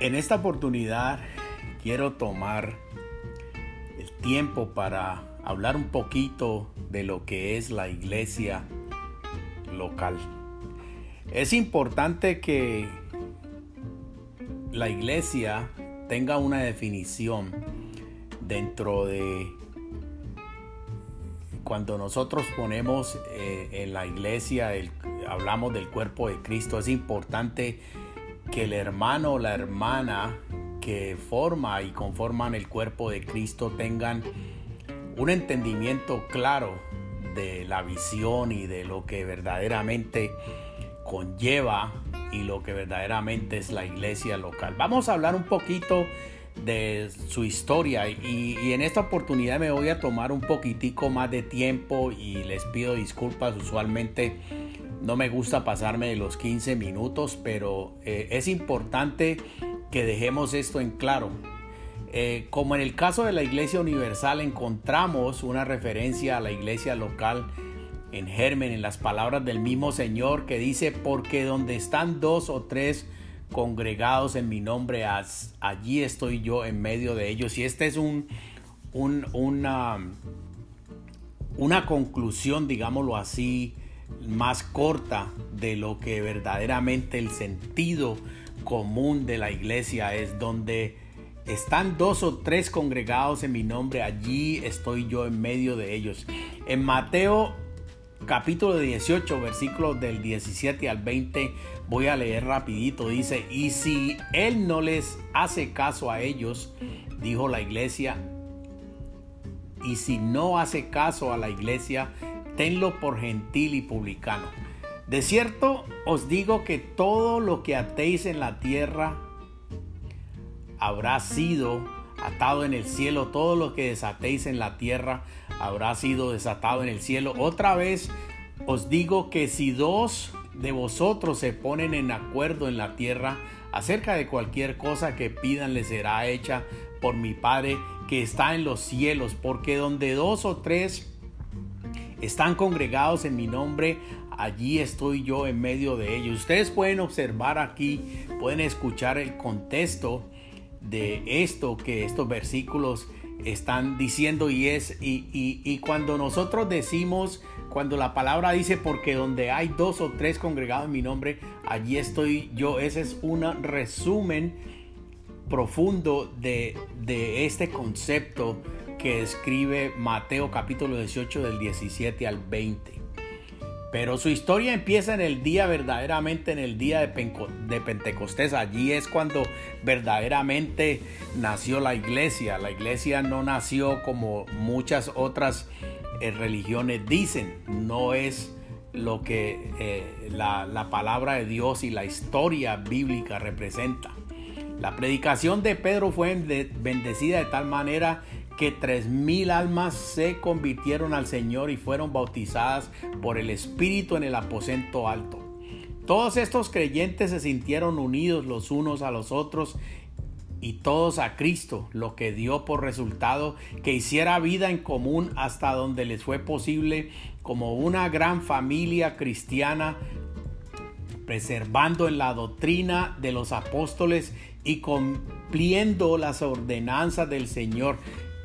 En esta oportunidad quiero tomar el tiempo para hablar un poquito de lo que es la iglesia local. Es importante que la iglesia tenga una definición dentro de cuando nosotros ponemos eh, en la iglesia, hablamos del cuerpo de Cristo, es importante que el hermano o la hermana que forma y conforman el cuerpo de Cristo tengan un entendimiento claro de la visión y de lo que verdaderamente conlleva y lo que verdaderamente es la iglesia local. Vamos a hablar un poquito de su historia. Y, en esta oportunidad me voy a tomar un poquitico más de tiempo y les pido disculpas. Usualmente no me gusta pasarme de los 15 minutos pero eh, es importante que dejemos esto en claro. Eh, como en el caso de la iglesia universal encontramos una referencia a la iglesia local en germen en las palabras del mismo Señor que dice porque donde están dos o tres congregados en mi nombre, allí estoy yo en medio de ellos. Y esta es un, una, una conclusión, digámoslo así, más corta de lo que verdaderamente el sentido común de la iglesia es, donde están dos o tres congregados en mi nombre, allí estoy yo en medio de ellos. En Mateo capítulo 18, versículos del 17 al 20, voy a leer rapidito. Dice, y si él no les hace caso a ellos, dijo la iglesia, y si no hace caso a la iglesia, tenlo por gentil y publicano. De cierto os digo que todo lo que atéis en la tierra habrá sido atado en el cielo, todo lo que desatéis en la tierra habrá sido desatado en el cielo. Otra vez os digo que si dos de vosotros se ponen en acuerdo en la tierra acerca de cualquier cosa que pidan les será hecha por mi Padre que está en los cielos, porque donde dos o tres están congregados en mi nombre, allí estoy yo en medio de ellos. Ustedes pueden observar aquí, pueden escuchar el contexto de esto que estos versículos están diciendo y es y, y, cuando nosotros decimos cuando la palabra dice porque donde hay dos o tres congregados en mi nombre allí estoy yo ese es un resumen profundo de, de este concepto que escribe Mateo capítulo 18 del 17 al 20 pero su historia empieza en el día verdaderamente, en el día de, Pentecostés. Allí es cuando verdaderamente nació la iglesia. La iglesia no nació como muchas otras eh, religiones dicen. No es lo que eh, la, la palabra de Dios y la historia bíblica representa. La predicación de Pedro fue bendecida de tal manera que tres mil almas se convirtieron al Señor y fueron bautizadas por el Espíritu en el aposento alto. Todos estos creyentes se sintieron unidos los unos a los otros y todos a Cristo, lo que dio por resultado que hiciera vida en común hasta donde les fue posible como una gran familia cristiana, preservando en la doctrina de los apóstoles y cumpliendo las ordenanzas del Señor.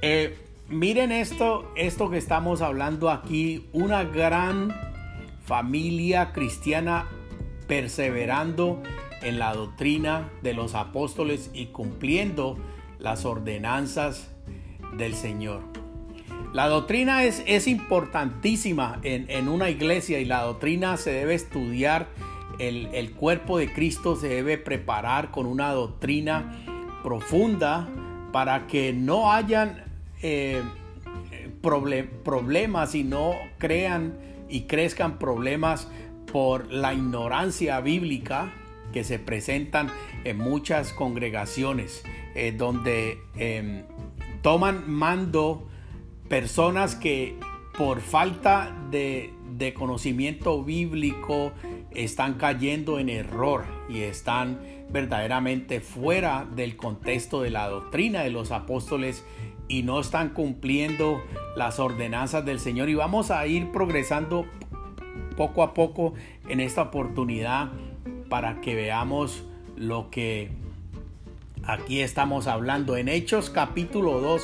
Eh, miren esto, esto que estamos hablando aquí, una gran familia cristiana perseverando en la doctrina de los apóstoles y cumpliendo las ordenanzas del Señor. La doctrina es, importantísima en, una iglesia y la doctrina se debe estudiar. El cuerpo de Cristo se debe preparar con una doctrina profunda para que no hayan eh, problemas y no crean y crezcan problemas por la ignorancia bíblica que se presentan en muchas congregaciones, eh, donde em, toman mando personas que por falta de, de, conocimiento bíblico están cayendo en error y están verdaderamente fuera del contexto de la doctrina de los apóstoles y no están cumpliendo las ordenanzas del Señor. Y vamos a ir progresando poco a poco en esta oportunidad para que veamos lo que aquí estamos hablando. En Hechos capítulo 2,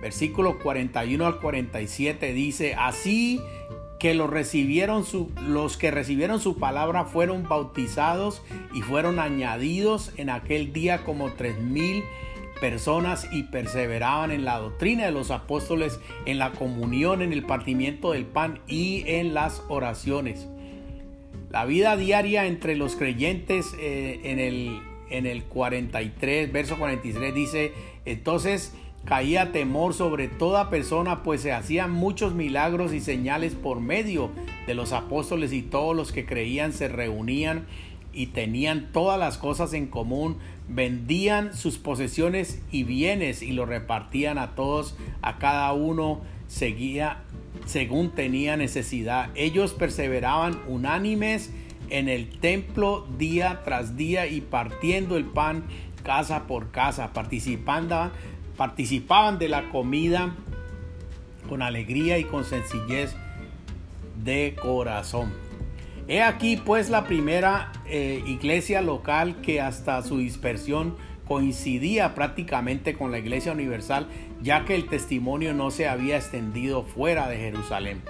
versículo 41 al 47 dice, así que los recibieron su, los que recibieron su palabra fueron bautizados y fueron añadidos en aquel día como tres mil personas y perseveraban en la doctrina de los apóstoles, en la comunión, en el partimiento del pan y en las oraciones. La vida diaria entre los creyentes eh, en, el, en el 43, verso 43 dice, entonces caía temor sobre toda persona, pues se hacían muchos milagros y señales por medio de los apóstoles y todos los que creían se reunían y tenían todas las cosas en común, vendían sus posesiones y bienes y lo repartían a todos, a cada uno seguía según tenía necesidad. Ellos perseveraban unánimes en el templo día tras día y partiendo el pan casa por casa, participando, participaban de la comida con alegría y con sencillez de corazón. He aquí pues la primera eh, iglesia local que hasta su dispersión coincidía prácticamente con la iglesia universal, ya que el testimonio no se había extendido fuera de Jerusalén.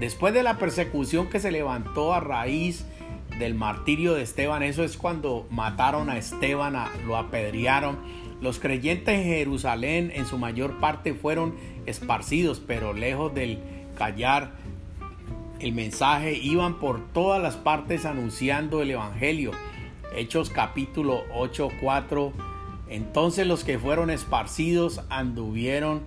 Después de la persecución que se levantó a raíz del martirio de Esteban, eso es cuando mataron a Esteban, lo apedrearon. Los creyentes en Jerusalén en su mayor parte fueron esparcidos, pero lejos del callar el mensaje, iban por todas las partes anunciando el Evangelio. Hechos capítulo 8, 4. Entonces los que fueron esparcidos anduvieron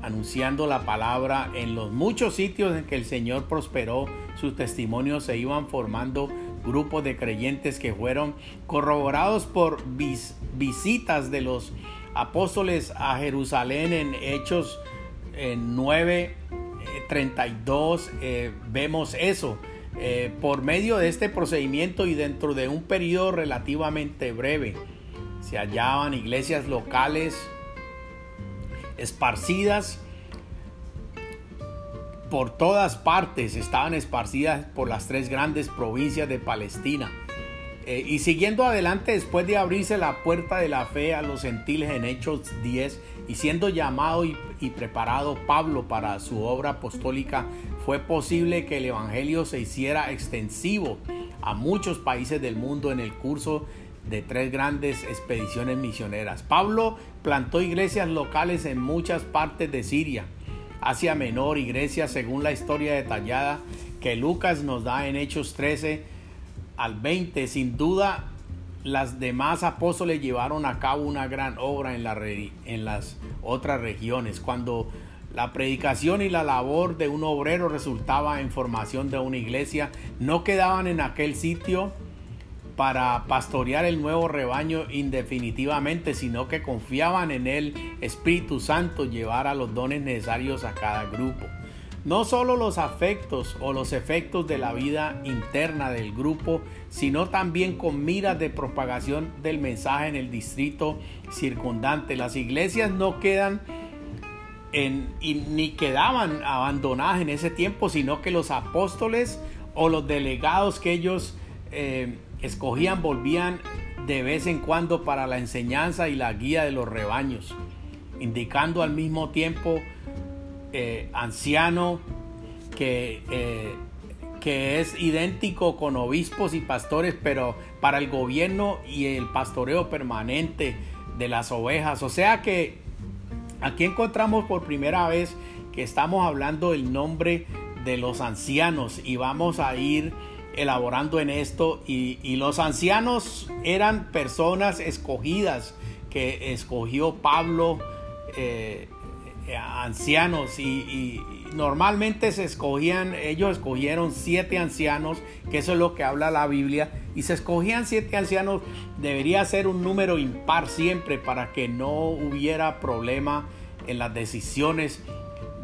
anunciando la palabra en los muchos sitios en que el Señor prosperó. Sus testimonios se iban formando grupos de creyentes que fueron corroborados por visitas de los apóstoles a Jerusalén en Hechos 9 32 eh, vemos eso. Eh, por medio de este procedimiento y dentro de un periodo relativamente breve, se hallaban iglesias locales esparcidas por todas partes, estaban esparcidas por las tres grandes provincias de Palestina. Eh, y siguiendo adelante, después de abrirse la puerta de la fe a los gentiles en Hechos 10, y siendo llamado y, preparado Pablo para su obra apostólica, fue posible que el Evangelio se hiciera extensivo a muchos países del mundo en el curso de tres grandes expediciones misioneras. Pablo plantó iglesias locales en muchas partes de Siria, Asia Menor, iglesias según la historia detallada que Lucas nos da en Hechos 13 al 20. Sin duda, las demás apóstoles llevaron a cabo una gran obra en, en las otras regiones. Cuando la predicación y la labor de un obrero resultaba en formación de una iglesia, no quedaban en aquel sitio para pastorear el nuevo rebaño indefinitivamente, sino que confiaban en el Espíritu Santo llevar a los dones necesarios a cada grupo. No solo los afectos o los efectos de la vida interna del grupo, sino también con miras de propagación del mensaje en el distrito circundante. Las iglesias no quedan en, ni quedaban abandonadas en ese tiempo, sino que los apóstoles o los delegados que ellos eh, escogían volvían de vez en cuando para la enseñanza y la guía de los rebaños, indicando al mismo tiempo eh, anciano que, eh, que es idéntico con obispos y pastores, pero para el gobierno y el pastoreo permanente de las ovejas. O sea que aquí encontramos por primera vez que estamos hablando el nombre de los ancianos y vamos a ir elaborando en esto y, los ancianos eran personas escogidas que escogió Pablo eh, ancianos y, normalmente se escogían, ellos escogieron siete ancianos, que eso es lo que habla la Biblia, y se escogían siete ancianos, debería ser un número impar siempre para que no hubiera problema en las decisiones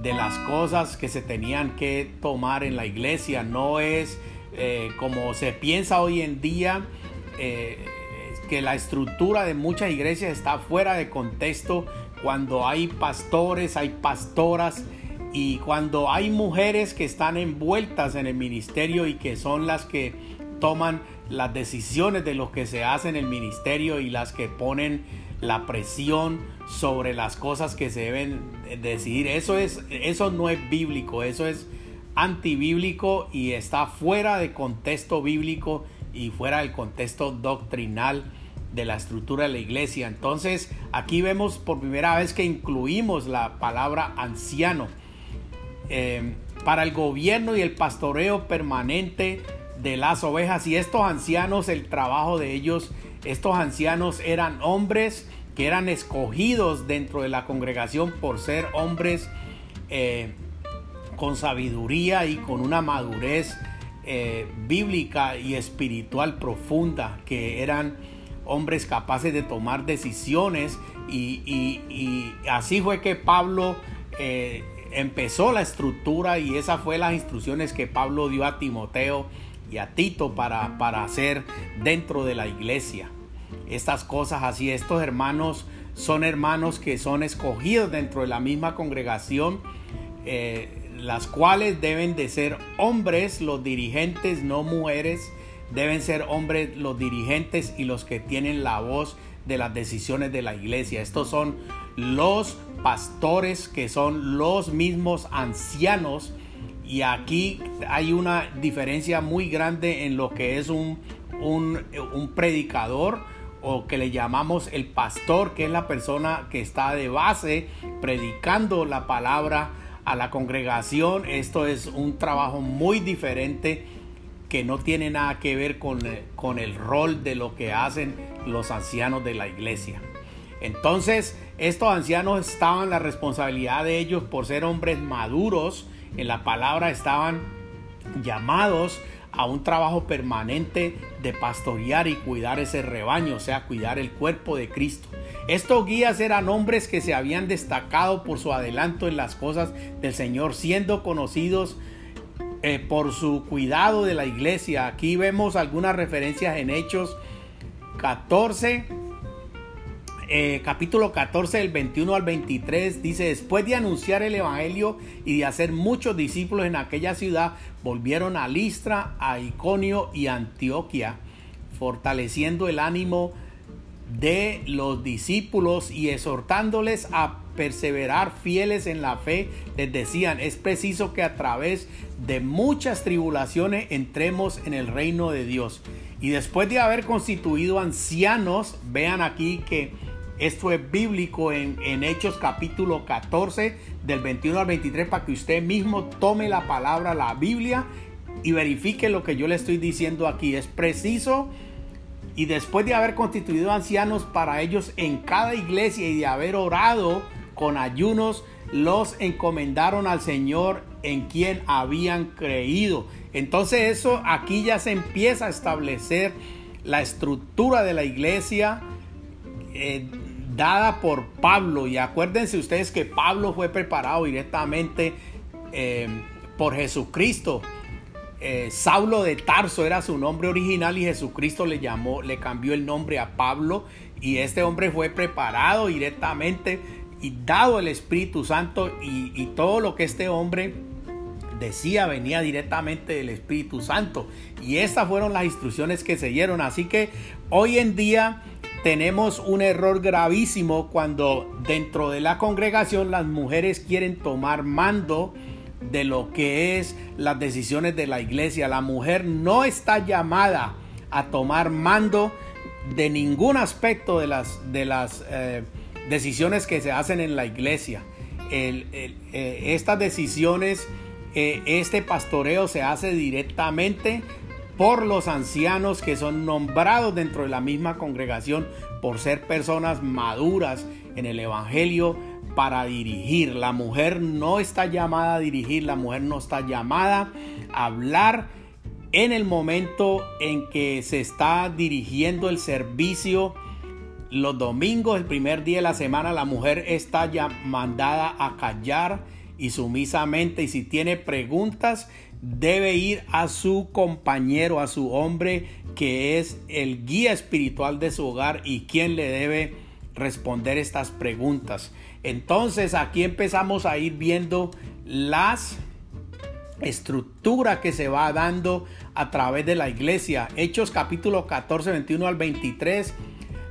de las cosas que se tenían que tomar en la iglesia, no es eh, como se piensa hoy en día, eh, que la estructura de muchas iglesias está fuera de contexto cuando hay pastores, hay pastoras y cuando hay mujeres que están envueltas en el ministerio y que son las que toman las decisiones de lo que se hace en el ministerio y las que ponen la presión sobre las cosas que se deben decidir. Eso, es, eso no es bíblico, eso es antibíblico y está fuera de contexto bíblico y fuera del contexto doctrinal de la estructura de la iglesia. Entonces aquí vemos por primera vez que incluimos la palabra anciano. Eh, para el gobierno y el pastoreo permanente de las ovejas y estos ancianos, el trabajo de ellos, estos ancianos eran hombres que eran escogidos dentro de la congregación por ser hombres eh, con sabiduría y con una madurez eh, bíblica y espiritual profunda, que eran hombres capaces de tomar decisiones y, así fue que Pablo eh, empezó la estructura y esas fue las instrucciones que Pablo dio a Timoteo y a Tito para, para hacer dentro de la iglesia. Estas cosas así, estos hermanos son hermanos que son escogidos dentro de la misma congregación, eh, las cuales deben de ser hombres, los dirigentes, no mujeres, deben ser hombres los dirigentes y los que tienen la voz de las decisiones de la iglesia. Estos son los pastores que son los mismos ancianos y aquí hay una diferencia muy grande en lo que es un, un, predicador o que le llamamos el pastor, que es la persona que está de base predicando la palabra a la congregación. Esto es un trabajo muy diferente que no tiene nada que ver con, eh, con el rol de lo que hacen los ancianos de la iglesia. Entonces, estos ancianos estaban la responsabilidad de ellos por ser hombres maduros en la palabra, estaban llamados a un trabajo permanente de pastorear y cuidar ese rebaño, o sea, cuidar el cuerpo de Cristo. Estos guías eran hombres que se habían destacado por su adelanto en las cosas del Señor, siendo conocidos eh, por su cuidado de la iglesia. Aquí vemos algunas referencias en Hechos 14, eh, capítulo 14, del 21 al 23. Dice, después de anunciar el Evangelio y de hacer muchos discípulos en aquella ciudad, volvieron a Listra, a Iconio y Antioquia, fortaleciendo el ánimo de los discípulos y exhortándoles a perseverar fieles en la fe, les decían, es preciso que a través de muchas tribulaciones entremos en el reino de Dios. Y después de haber constituido ancianos, vean aquí que esto es bíblico en, en, Hechos capítulo 14 del 21 al 23 para que usted mismo tome la palabra, la Biblia y verifique lo que yo le estoy diciendo aquí. Es preciso y después de haber constituido ancianos para ellos en cada iglesia y de haber orado con ayunos, los encomendaron al Señor en quien habían creído. Entonces eso aquí ya se empieza a establecer la estructura de la iglesia eh, dada por Pablo. Y acuérdense ustedes que Pablo fue preparado directamente eh, por Jesucristo eh, Saulo de Tarso era su nombre original y Jesucristo le llamó, le cambió el nombre a Pablo y este hombre fue preparado directamente y dado el Espíritu Santo y, y todo lo que este hombre decía venía directamente del Espíritu Santo y estas fueron las instrucciones que se dieron así que hoy en día tenemos un error gravísimo cuando dentro de la congregación las mujeres quieren tomar mando de lo que es las decisiones de la iglesia. La mujer no está llamada a tomar mando de ningún aspecto de las, de las eh, decisiones que se hacen en la iglesia. Eh, estas decisiones, eh, este pastoreo se hace directamente por los ancianos que son nombrados dentro de la misma congregación por ser personas maduras en el Evangelio para dirigir. La mujer no está llamada a dirigir, la mujer no está llamada a hablar en el momento en que se está dirigiendo el servicio. Los domingos, el primer día de la semana, la mujer está ya mandada a callar y sumisamente y si tiene preguntas debe ir a su compañero, a su hombre que es el guía espiritual de su hogar y quien le debe responder estas preguntas. Entonces aquí empezamos a ir viendo las estructura que se va dando a través de la iglesia. Hechos capítulo 14, 21 al 23.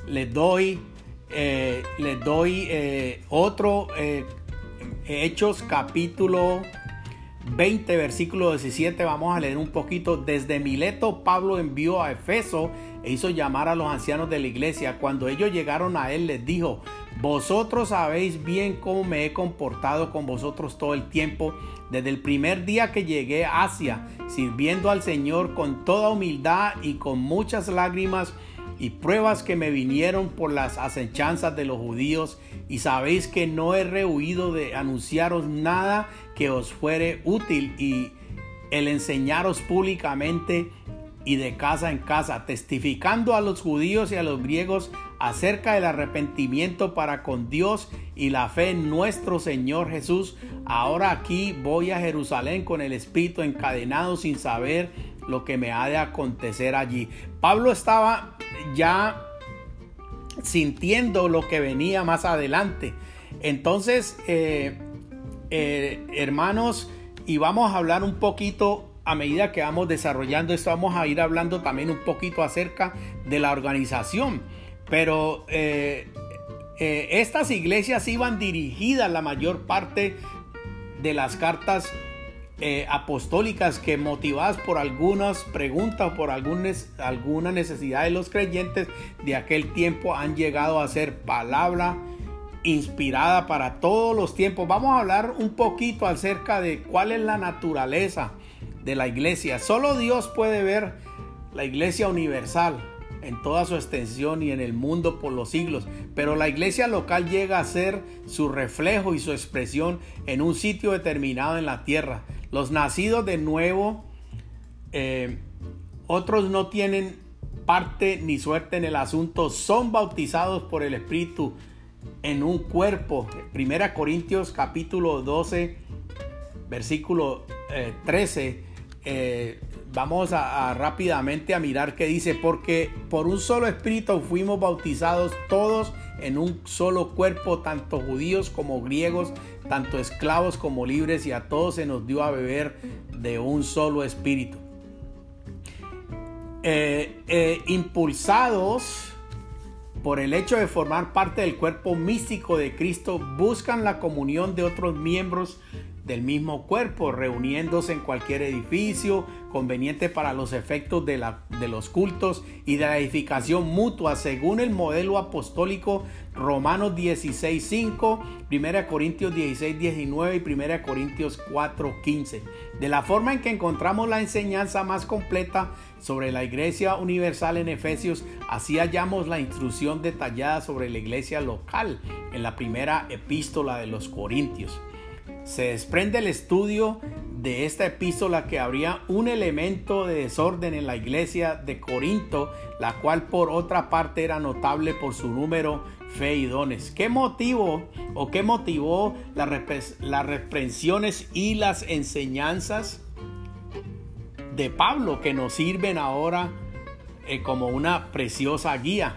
Les doy, eh, doy eh, otro eh, Hechos capítulo 20, versículo 17. Vamos a leer un poquito. Desde Mileto, Pablo envió a Efeso e hizo llamar a los ancianos de la iglesia. Cuando ellos llegaron a él, les dijo, vosotros sabéis bien cómo me he comportado con vosotros todo el tiempo, desde el primer día que llegué a Asia, sirviendo al Señor con toda humildad y con muchas lágrimas y pruebas que me vinieron por las acechanzas de los judíos, y sabéis que no he rehuido de anunciaros nada que os fuere útil y el enseñaros públicamente y de casa en casa, testificando a los judíos y a los griegos acerca del arrepentimiento para con Dios y la fe en nuestro Señor Jesús. Ahora aquí voy a Jerusalén con el Espíritu encadenado sin saber lo que me ha de acontecer allí. Pablo estaba ya sintiendo lo que venía más adelante. Entonces, eh, eh, hermanos, y vamos a hablar un poquito a medida que vamos desarrollando esto, vamos a ir hablando también un poquito acerca de la organización. Pero eh, estas iglesias iban dirigidas la mayor parte de las cartas eh, apostólicas que motivadas por algunas preguntas, por alguna necesidad de los creyentes de aquel tiempo han llegado a ser palabra inspirada para todos los tiempos. Vamos a hablar un poquito acerca de cuál es la naturaleza de la iglesia. Solo Dios puede ver la iglesia universal en toda su extensión y en el mundo por los siglos, pero la iglesia local llega a ser su reflejo y su expresión en un sitio determinado en la tierra. Los nacidos de nuevo, eh, otros no tienen parte ni suerte en el asunto, son bautizados por el Espíritu en un cuerpo. Primera Corintios capítulo 12, versículo 13. Eh, eh, vamos a, rápidamente a mirar qué dice, porque por un solo espíritu fuimos bautizados todos en un solo cuerpo, tanto judíos como griegos, tanto esclavos como libres, y a todos se nos dio a beber de un solo espíritu. Eh, eh, impulsados por el hecho de formar parte del cuerpo místico de Cristo, buscan la comunión de otros miembros del mismo cuerpo, reuniéndose en cualquier edificio conveniente para los efectos de, la, de los cultos y de la edificación mutua, según el modelo apostólico Romanos 16, 5, 1 Corintios 16, 19 y 1 Corintios 4, 15. De la forma en que encontramos la enseñanza más completa sobre la iglesia universal en Efesios, así hallamos la instrucción detallada sobre la iglesia local en la primera epístola de los Corintios. Se desprende el estudio de esta epístola que habría un elemento de desorden en la iglesia de Corinto, la cual por otra parte era notable por su número, fe y dones. ¿Qué motivo o qué motivó las, reprensiones y las enseñanzas de Pablo que nos sirven ahora eh, como una preciosa guía?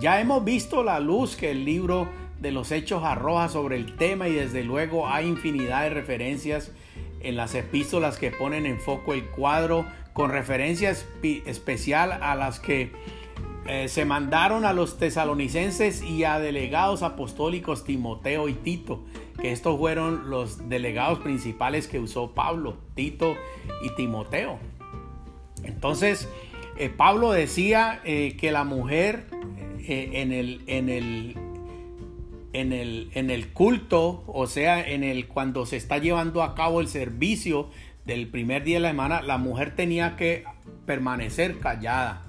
Ya hemos visto la luz que el libro de los hechos arroja sobre el tema y desde luego hay infinidad de referencias en las epístolas que ponen en foco el cuadro con referencia especial a las que eh, se mandaron a los tesalonicenses y a delegados apostólicos Timoteo y Tito, que estos fueron los delegados principales que usó Pablo, Tito y Timoteo. Entonces, eh, Pablo decía eh, que la mujer en, el, en, el, en el, en el culto, o sea, en el cuando se está llevando a cabo el servicio del primer día de la semana, la mujer tenía que permanecer callada.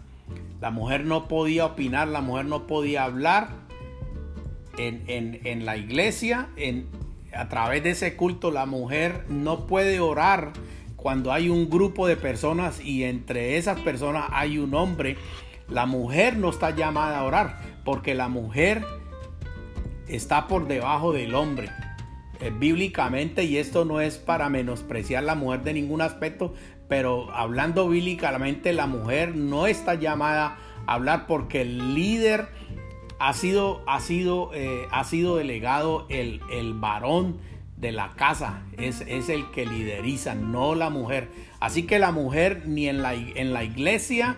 La mujer no podía opinar, la mujer no podía hablar en, la iglesia, en, a través de ese culto la mujer no puede orar cuando hay un grupo de personas y entre esas personas hay un hombre. La mujer no está llamada a orar porque la mujer está por debajo del hombre. Eh, bíblicamente, y esto no es para menospreciar la mujer de ningún aspecto, pero hablando bíblicamente, la mujer no está llamada a hablar porque el líder ha sido, ha sido, eh, ha sido delegado el, el, varón de la casa, es, es, el que lideriza, no la mujer. Así que la mujer ni en la, en la iglesia,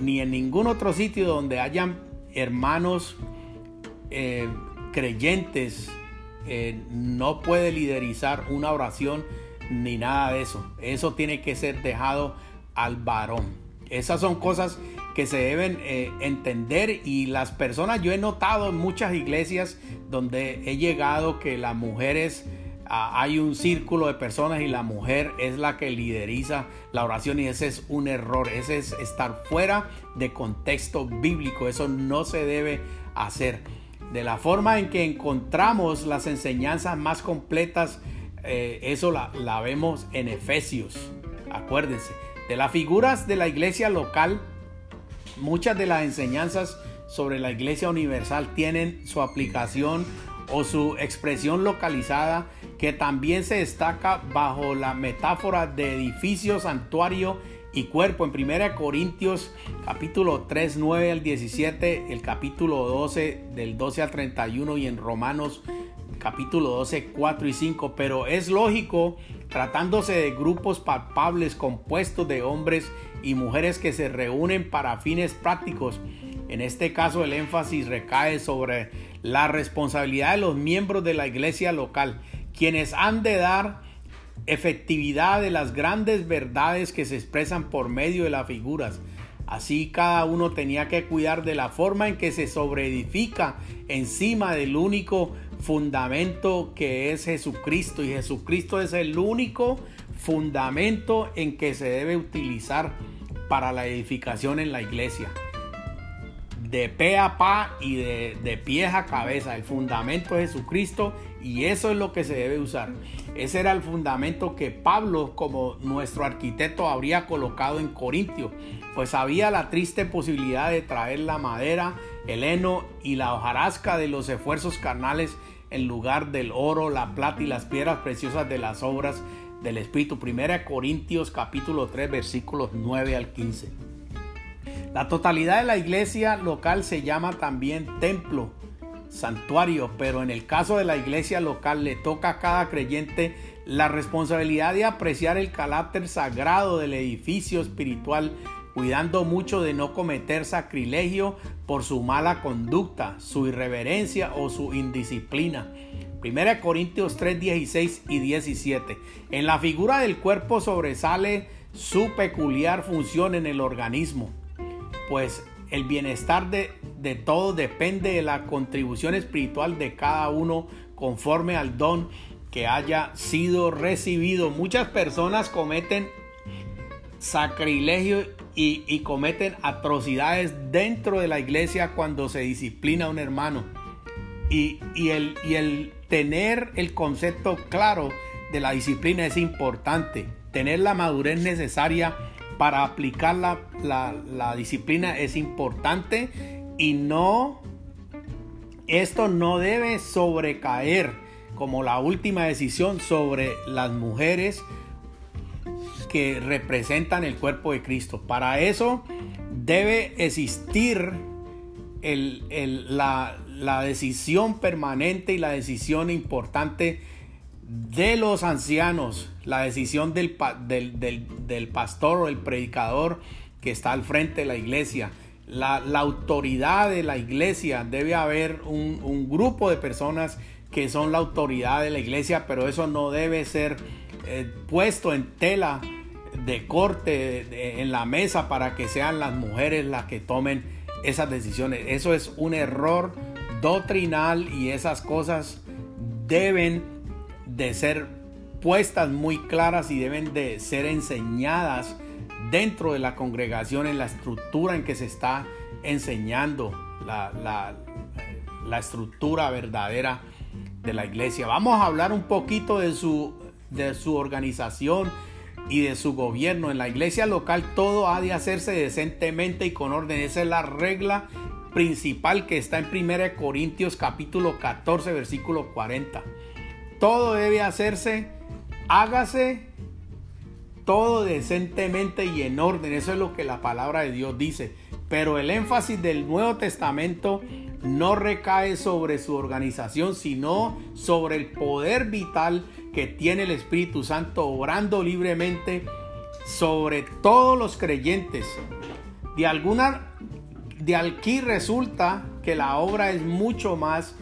ni en ningún otro sitio donde hayan hermanos eh, creyentes, eh, no puede liderizar una oración ni nada de eso. Eso tiene que ser dejado al varón. Esas son cosas que se deben eh, entender y las personas, yo he notado en muchas iglesias donde he llegado que las mujeres, ah, hay un círculo de personas y la mujer es la que lideriza la oración y ese es un error, ese es estar fuera de contexto bíblico, eso no se debe hacer. De la forma en que encontramos las enseñanzas más completas, eh, eso la, la vemos en Efesios, acuérdense. De las figuras de la iglesia local, Muchas de las enseñanzas sobre la Iglesia Universal tienen su aplicación o su expresión localizada que también se destaca bajo la metáfora de edificio, santuario y cuerpo. En 1 Corintios capítulo 3, 9 al 17, el capítulo 12 del 12 al 31 y en Romanos capítulo 12, 4 y 5. Pero es lógico, tratándose de grupos palpables compuestos de hombres y mujeres que se reúnen para fines prácticos. En este caso el énfasis recae sobre la responsabilidad de los miembros de la iglesia local, quienes han de dar efectividad de las grandes verdades que se expresan por medio de las figuras. Así cada uno tenía que cuidar de la forma en que se sobreedifica encima del único fundamento que es Jesucristo. Y Jesucristo es el único fundamento en que se debe utilizar para la edificación en la iglesia. De pe a pa y de, de pie a cabeza. El fundamento es Jesucristo y eso es lo que se debe usar. Ese era el fundamento que Pablo como nuestro arquitecto habría colocado en Corintio. Pues había la triste posibilidad de traer la madera, el heno y la hojarasca de los esfuerzos carnales en lugar del oro, la plata y las piedras preciosas de las obras del Espíritu. Primera Corintios capítulo 3 versículos 9 al 15. La totalidad de la iglesia local se llama también templo, santuario, pero en el caso de la iglesia local le toca a cada creyente la responsabilidad de apreciar el carácter sagrado del edificio espiritual, cuidando mucho de no cometer sacrilegio por su mala conducta, su irreverencia o su indisciplina 1 Corintios 3, 16 y 17. En la figura del cuerpo sobresale su peculiar función en el organismo, pues el bienestar de, de todo depende de la contribución espiritual de cada uno conforme al don que haya sido recibido. Muchas personas cometen sacrilegio y, y, cometen atrocidades dentro de la iglesia cuando se disciplina a un hermano. Y, y, el, y el tener el concepto claro de la disciplina es importante. Tener la madurez necesaria para aplicar la, disciplina es importante y no, esto no debe sobrecaer como la última decisión sobre las mujeres que representan el cuerpo de Cristo. Para eso debe existir la decisión permanente y la decisión importante de los ancianos, la decisión del, del, pastor o el predicador que está al frente de la iglesia, la, autoridad de la iglesia, debe haber un, grupo de personas que son la autoridad de la iglesia, pero eso no debe ser eh, puesto en tela de corte en la mesa para que sean las mujeres las que tomen esas decisiones. Eso es un error doctrinal y esas cosas deben de ser puestas muy claras y deben de ser enseñadas dentro de la congregación, en la estructura en que se está enseñando la, la estructura verdadera de la iglesia. Vamos a hablar un poquito de su, de su organización y de su gobierno. En la iglesia local todo ha de hacerse decentemente y con orden. Esa es la regla principal que está en 1 Corintios capítulo 14 versículo 40. Todo debe hacerse, hágase todo decentemente y en orden. Eso es lo que la palabra de Dios dice. Pero el énfasis del Nuevo Testamento no recae sobre su organización, sino sobre el poder vital que tiene el Espíritu Santo obrando libremente sobre todos los creyentes. De alguna de aquí resulta que la obra es mucho más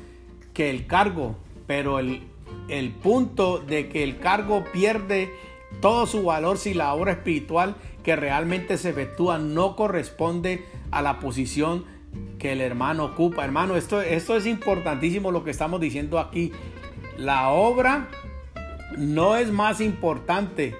que el cargo, pero el, el punto de que el cargo pierde todo su valor si la obra espiritual que realmente se efectúa no corresponde a la posición que el hermano ocupa. Hermano, esto, esto es importantísimo lo que estamos diciendo aquí. La obra no es más importante,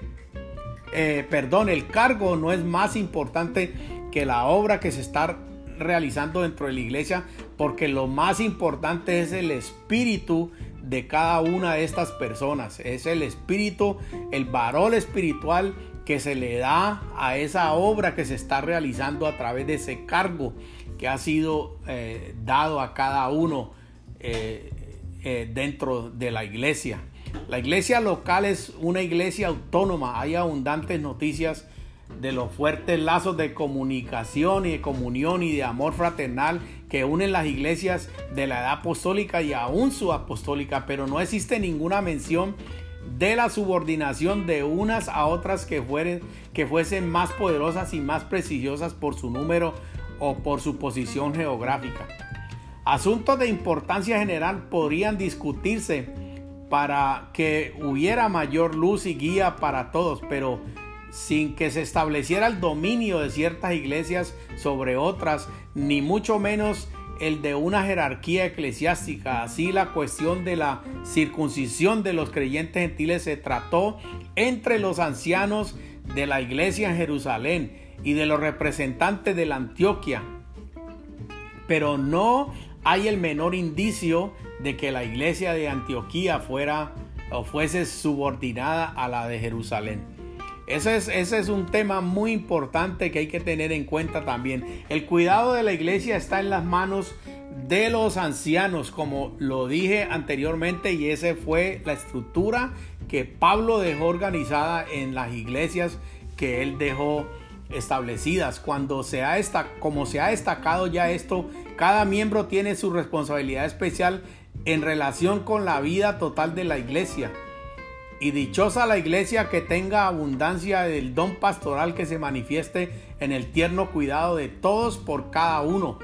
eh, perdón, el cargo no es más importante que la obra que se está realizando dentro de la iglesia, porque lo más importante es el espíritu de cada una de estas personas. Es el espíritu, el varón espiritual que se le da a esa obra que se está realizando a través de ese cargo que ha sido eh, dado a cada uno eh, eh, dentro de la iglesia. La iglesia local es una iglesia autónoma. Hay abundantes noticias de los fuertes lazos de comunicación y de comunión y de amor fraternal que unen las iglesias de la edad apostólica y aún subapostólica, pero no existe ninguna mención de la subordinación de unas a otras que, que fuesen más poderosas y más prestigiosas por su número o por su posición geográfica. Asuntos de importancia general podrían discutirse para que hubiera mayor luz y guía para todos, pero sin que se estableciera el dominio de ciertas iglesias sobre otras, ni mucho menos el de una jerarquía eclesiástica. Así la cuestión de la circuncisión de los creyentes gentiles se trató entre los ancianos de la iglesia en Jerusalén y de los representantes de la Antioquia. Pero no hay el menor indicio de que la iglesia de Antioquía fuera o fuese subordinada a la de Jerusalén. Ese es, un tema muy importante que hay que tener en cuenta también. El cuidado de la iglesia está en las manos de los ancianos, como lo dije anteriormente, y esa fue la estructura que Pablo dejó organizada en las iglesias que él dejó establecidas. Cuando se ha como se ha destacado ya esto, cada miembro tiene su responsabilidad especial en relación con la vida total de la iglesia. Y dichosa la iglesia que tenga abundancia del don pastoral que se manifieste en el tierno cuidado de todos por cada uno.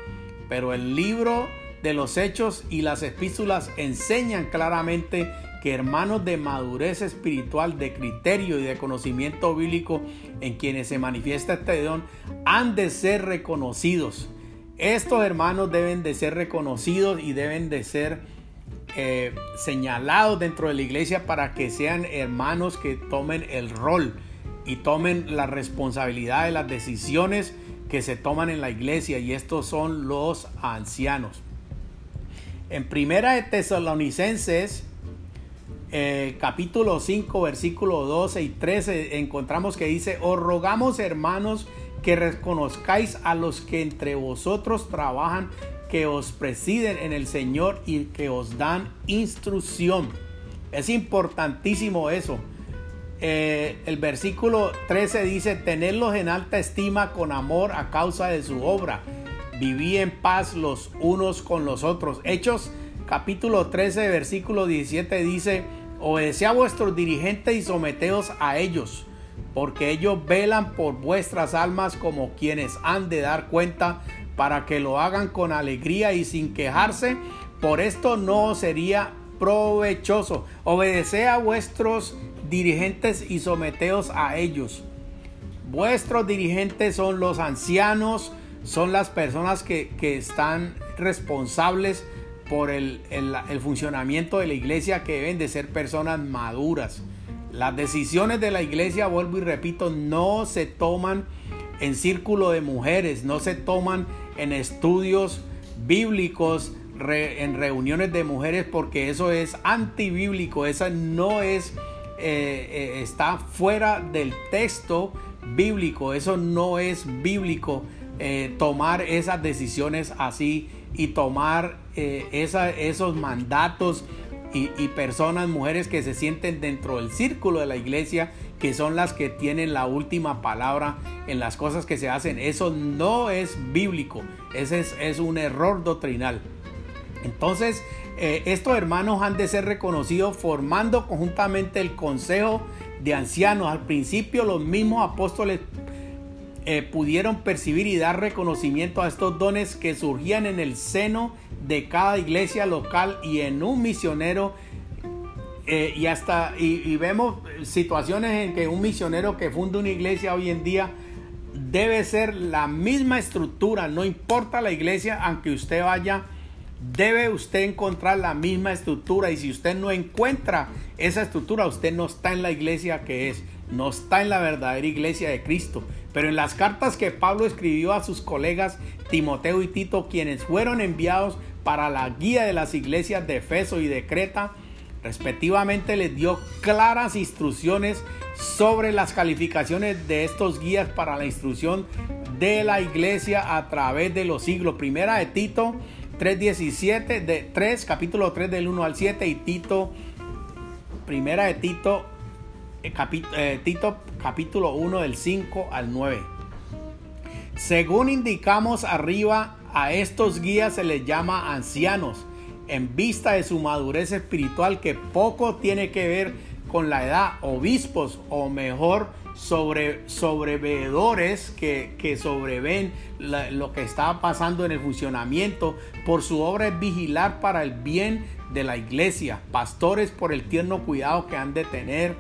Pero el libro de los hechos y las epístolas enseñan claramente que hermanos de madurez espiritual, de criterio y de conocimiento bíblico en quienes se manifiesta este don han de ser reconocidos. Estos hermanos deben de ser reconocidos y deben de ser eh, señalados dentro de la iglesia para que sean hermanos que tomen el rol y tomen la responsabilidad de las decisiones que se toman en la iglesia y estos son los ancianos. En primera de Tesalonicenses eh, capítulo 5 versículo 12 y 13 encontramos que dice, os rogamos hermanos que reconozcáis a los que entre vosotros trabajan que os presiden en el Señor y que os dan instrucción. Es importantísimo eso. Eh, el versículo 13 dice, tenerlos en alta estima con amor a causa de su obra. Viví en paz los unos con los otros. Hechos capítulo 13, versículo 17 dice, obedece a vuestros dirigentes y someteos a ellos, porque ellos velan por vuestras almas como quienes han de dar cuenta para que lo hagan con alegría y sin quejarse. Por esto no sería provechoso. Obedece a vuestros dirigentes y someteos a ellos. Vuestros dirigentes son los ancianos, son las personas que, están responsables por el, el, funcionamiento de la iglesia, que deben de ser personas maduras. Las decisiones de la iglesia, vuelvo y repito, no se toman en círculo de mujeres, no se toman en estudios bíblicos, en reuniones de mujeres, porque eso es antibíblico, esa no es, eh, eh, está fuera del texto bíblico, eso no es bíblico eh, tomar esas decisiones así y tomar esos mandatos y, y, personas, mujeres que se sienten dentro del círculo de la iglesia, que son las que tienen la última palabra en las cosas que se hacen. Eso no es bíblico, ese es, un error doctrinal. Entonces, eh, estos hermanos han de ser reconocidos formando conjuntamente el consejo de ancianos. Al principio los mismos apóstoles eh, pudieron percibir y dar reconocimiento a estos dones que surgían en el seno de cada iglesia local y en un misionero eh, y hasta y, vemos situaciones en que un misionero que funda una iglesia hoy en día debe ser la misma estructura, no importa la iglesia, aunque usted vaya, debe usted encontrar la misma estructura y si usted no encuentra esa estructura, usted no está en la iglesia que es, no está en la verdadera iglesia de Cristo. Pero en las cartas que Pablo escribió a sus colegas Timoteo y Tito, quienes fueron enviados para la guía de las iglesias de Efeso y de Creta, Respectivamente les dio claras instrucciones sobre las calificaciones de estos guías para la instrucción de la iglesia a través de los siglos. Primera de Tito 3.17, de 3, capítulo 3 del 1 al 7 y Tito, primera de Tito, eh, eh, Tito capítulo 1 del 5 al 9. Según indicamos arriba, a estos guías se les llama ancianos en vista de su madurez espiritual que poco tiene que ver con la edad, obispos o mejor sobre, sobreveedores que, que sobreven lo que está pasando en el funcionamiento. Por su obra es vigilar para el bien de la iglesia, pastores por el tierno cuidado que han de tener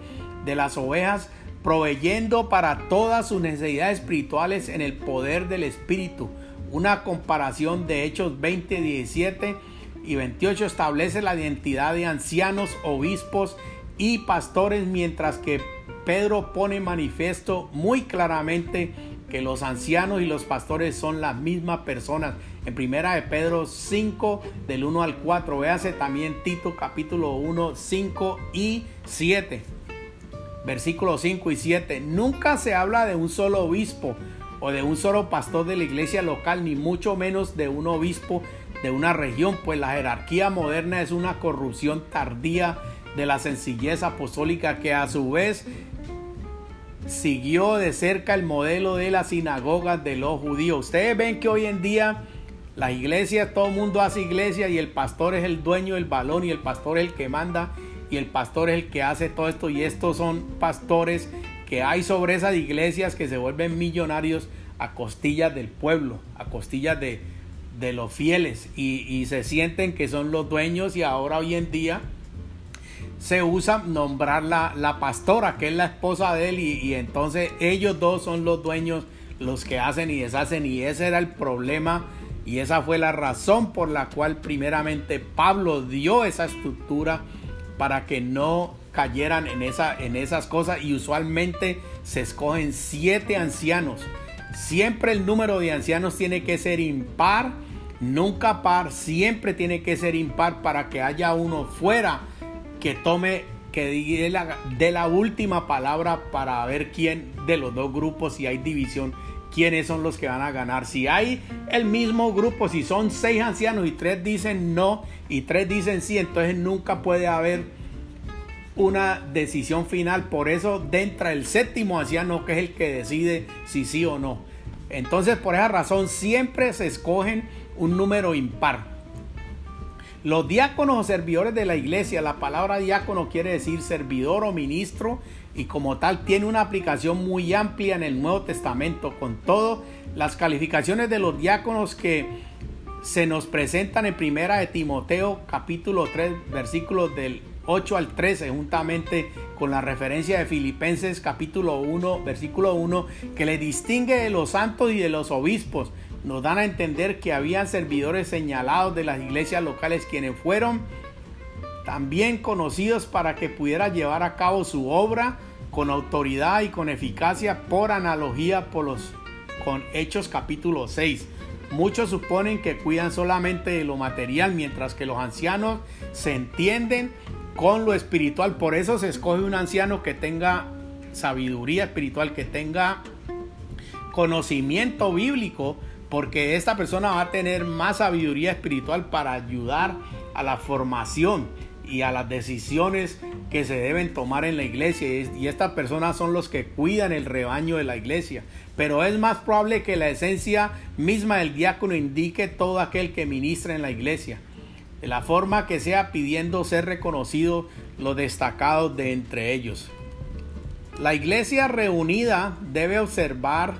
de las ovejas, proveyendo para todas sus necesidades espirituales en el poder del Espíritu. Una comparación de Hechos 20, 17 y 28 establece la identidad de ancianos, obispos y pastores, mientras que Pedro pone manifiesto muy claramente que los ancianos y los pastores son las mismas personas. En primera de Pedro 5 del 1 al 4, véase también Tito capítulo 1, 5 y 7. Versículos 5 y 7. Nunca se habla de un solo obispo o de un solo pastor de la iglesia local, ni mucho menos de un obispo de una región, pues la jerarquía moderna es una corrupción tardía de la sencillez apostólica que a su vez siguió de cerca el modelo de las sinagogas de los judíos. Ustedes ven que hoy en día las iglesias, todo el mundo hace iglesia y el pastor es el dueño del balón y el pastor es el que manda y el pastor es el que hace todo esto y estos son pastores que hay sobre esas iglesias que se vuelven millonarios a costillas del pueblo, a costillas de, de los fieles y, se sienten que son los dueños y ahora hoy en día se usa nombrar la, la pastora que es la esposa de él y, y, entonces ellos dos son los dueños los que hacen y deshacen y ese era el problema y esa fue la razón por la cual primeramente Pablo dio esa estructura para que no cayeran en, esa, en esas cosas y usualmente se escogen siete ancianos. Siempre el número de ancianos tiene que ser impar, nunca par, siempre tiene que ser impar para que haya uno fuera que tome, que dé la, la última palabra para ver quién de los dos grupos, si hay división, quiénes son los que van a ganar. Si hay el mismo grupo, si son seis ancianos y tres dicen no y tres dicen sí, entonces nunca puede haber una decisión final. Por eso entra el séptimo anciano que es el que decide si sí o no. Entonces por esa razón siempre se escogen un número impar. Los diáconos o servidores de la iglesia, la palabra diácono quiere decir servidor o ministro y como tal tiene una aplicación muy amplia en el Nuevo Testamento con todas las calificaciones de los diáconos que se nos presentan en primera de Timoteo capítulo 3 versículos del 8 al 13, juntamente con la referencia de Filipenses capítulo 1, versículo 1, que le distingue de los santos y de los obispos. Nos dan a entender que habían servidores señalados de las iglesias locales quienes fueron también conocidos para que pudiera llevar a cabo su obra con autoridad y con eficacia por analogía por los, con Hechos capítulo 6. Muchos suponen que cuidan solamente de lo material, mientras que los ancianos se entienden con lo espiritual. Por eso se escoge un anciano que tenga sabiduría espiritual, que tenga conocimiento bíblico, porque esta persona va a tener más sabiduría espiritual para ayudar a la formación y a las decisiones que se deben tomar en la iglesia. Y estas personas son los que cuidan el rebaño de la iglesia. Pero es más probable que la esencia misma del diácono indique todo aquel que ministra en la iglesia. De la forma que sea pidiendo ser reconocido los destacados de entre ellos. La iglesia reunida debe observar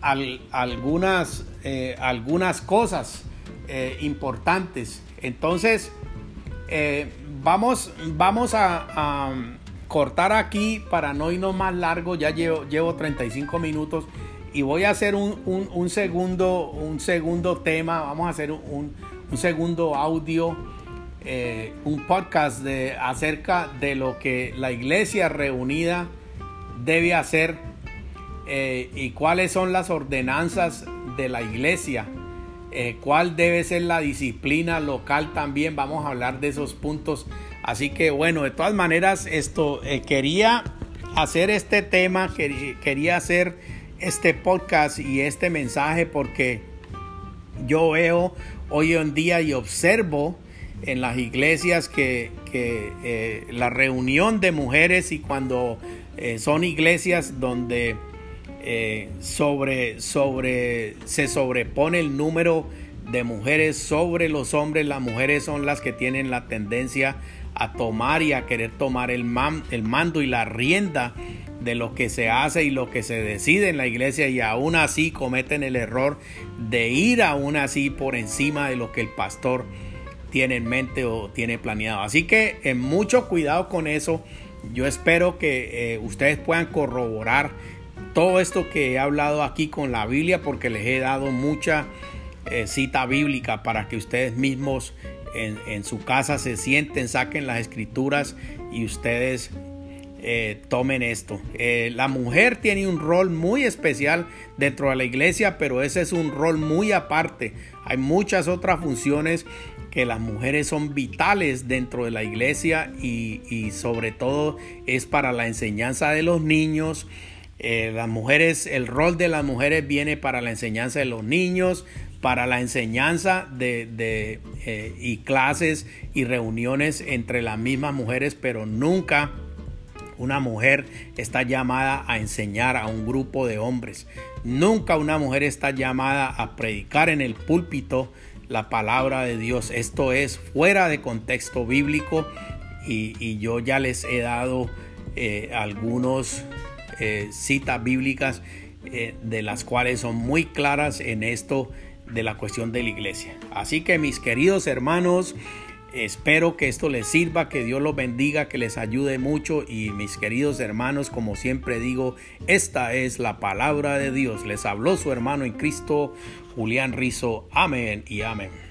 algunas, eh, algunas cosas eh, importantes. Entonces, eh, vamos, vamos a, cortar aquí para no irnos más largo. Ya llevo, llevo 35 minutos y voy a hacer un, segundo, un segundo tema. Vamos a hacer un, segundo audio, un podcast de, acerca de lo que la iglesia reunida debe hacer eh, y cuáles son las ordenanzas de la iglesia eh, cuál debe ser la disciplina local también. Vamos a hablar de esos puntos. Así que bueno, de todas maneras, esto eh, quería hacer este tema, quería hacer este podcast y este mensaje porque yo veo hoy en día y observo en las iglesias que, la reunión de mujeres y cuando son iglesias donde eh, sobre, sobre, se sobrepone el número de mujeres sobre los hombres. Las mujeres son las que tienen la tendencia a tomar y a querer tomar el, el mando y la rienda de lo que se hace y lo que se decide en la iglesia y aún así cometen el error de ir aún así por encima de lo que el pastor tiene en mente o tiene planeado. Así que eh, mucho cuidado con eso. Yo espero que eh, ustedes puedan corroborar todo esto que he hablado aquí con la Biblia porque les he dado mucha eh, cita bíblica para que ustedes mismos en, su casa se sienten, saquen las escrituras y ustedes eh, tomen esto. Eh, la mujer tiene un rol muy especial dentro de la iglesia, pero ese es un rol muy aparte. Hay muchas otras funciones que las mujeres son vitales dentro de la iglesia y, y sobre todo es para la enseñanza de los niños, eh, las mujeres, el rol de las mujeres viene para la enseñanza de los niños, para la enseñanza de, eh, y clases y reuniones entre las mismas mujeres, pero nunca una mujer está llamada a enseñar a un grupo de hombres. Nunca una mujer está llamada a predicar en el púlpito la palabra de Dios. Esto es fuera de contexto bíblico y, yo ya les he dado eh, algunos eh, citas bíblicas eh, de las cuales son muy claras en esto de la cuestión de la iglesia. Así que mis queridos hermanos, espero que esto les sirva, que Dios los bendiga, que les ayude mucho y mis queridos hermanos, como siempre digo, esta es la palabra de Dios. Les habló su hermano en Cristo, Julián Rizo. Amén y amén.